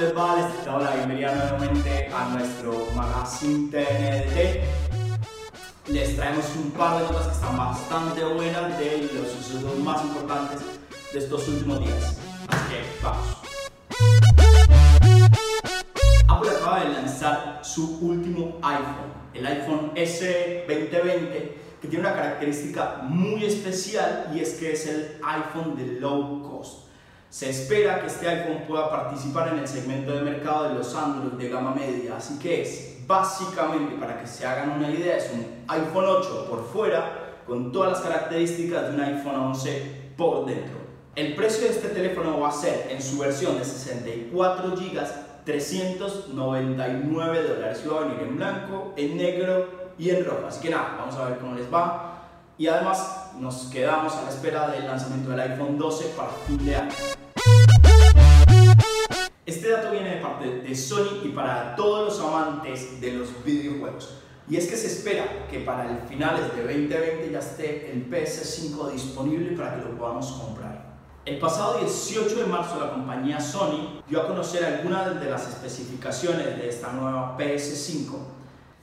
les va? Les la bienvenida nuevamente a nuestro magazine TNT. Les traemos un par de notas que están bastante buenas de los sucesos más importantes de estos últimos días. Así que vamos. Apple acaba de lanzar su último iPhone, el iPhone S 2020, que tiene una característica muy especial y es que es el iPhone de low cost. Se espera que este iPhone pueda participar en el segmento de mercado de los Android de gama media, así que es básicamente, para que se hagan una idea, es un iPhone 8 por fuera con todas las características de un iPhone 11 por dentro. El precio de este teléfono va a ser en su versión de 64 GB 399 dólares y va a venir en blanco, en negro y en rojo. Así que nada, vamos a ver cómo les va. Y además nos quedamos a la espera del lanzamiento del iPhone 12 para fin. Para todos los amantes de los videojuegos. Y es que se espera que para el finales de 2020 ya esté el PS5 disponible para que lo podamos comprar. El pasado 18 de marzo la compañía Sony dio a conocer algunas de las especificaciones de esta nueva PS5,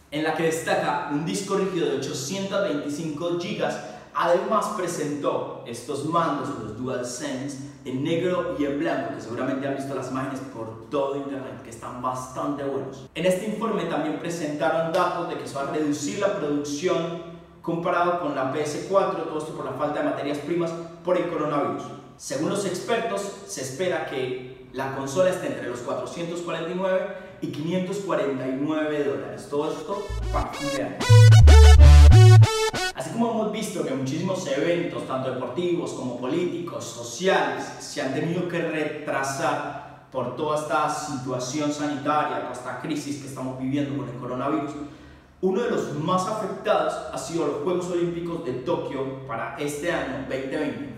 en la que destaca un disco rígido de 825 GB Además presentó estos mandos, los DualSense, en negro y en blanco, que seguramente han visto las imágenes por todo internet, que están bastante buenos. En este informe también presentaron datos de que se va a reducir la producción comparado con la PS4, todo esto por la falta de materias primas por el coronavirus. Según los expertos, se espera que la consola esté entre los 449 y 549 dólares. Todo esto para fin de año. Que muchísimos eventos, tanto deportivos como políticos, sociales, se han tenido que retrasar por toda esta situación sanitaria, toda esta crisis que estamos viviendo con el coronavirus, uno de los más afectados ha sido los Juegos Olímpicos de Tokio para este año 2020.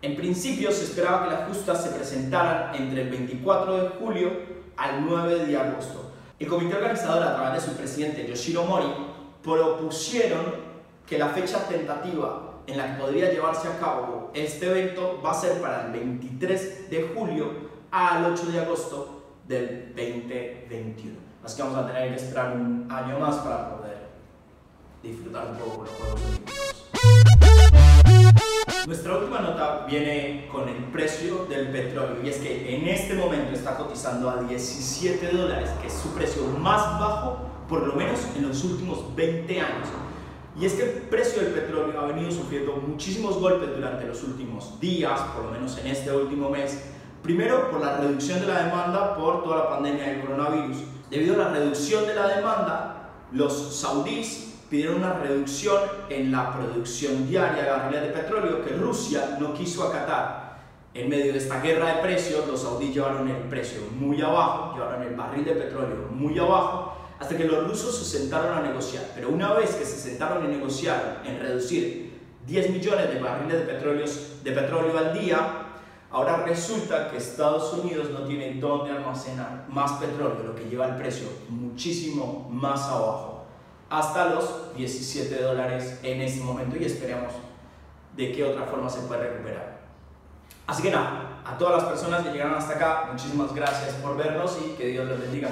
En principio se esperaba que las justas se presentaran entre el 24 de julio al 9 de agosto. El comité organizador, a través de su presidente Yoshiro Mori, propusieron que la fecha tentativa en la que podría llevarse a cabo este evento va a ser para el 23 de julio al 8 de agosto del 2021. Así que vamos a tener que esperar un año más para poder disfrutar un poco los Juegos Olímpicos. Nuestra última nota viene con el precio del petróleo y es que en este momento está cotizando a 17 dólares, que es su precio más bajo por lo menos en los últimos 20 años. Y es que el precio del petróleo ha venido sufriendo muchísimos golpes durante los últimos días, por lo menos en este último mes. Primero, por la reducción de la demanda por toda la pandemia del coronavirus. Debido a la reducción de la demanda, los saudíes pidieron una reducción en la producción diaria de barriles de petróleo que Rusia no quiso acatar. En medio de esta guerra de precios, los saudíes llevaron el precio muy abajo, llevaron el barril de petróleo muy abajo hasta que los rusos se sentaron a negociar. Pero una vez que se sentaron a negociar en reducir 10 millones de barriles de, de petróleo al día, ahora resulta que Estados Unidos no tiene dónde almacenar más petróleo, lo que lleva el precio muchísimo más abajo, hasta los 17 dólares en este momento y esperemos de qué otra forma se puede recuperar. Así que nada, a todas las personas que llegaron hasta acá, muchísimas gracias por vernos y que Dios los bendiga.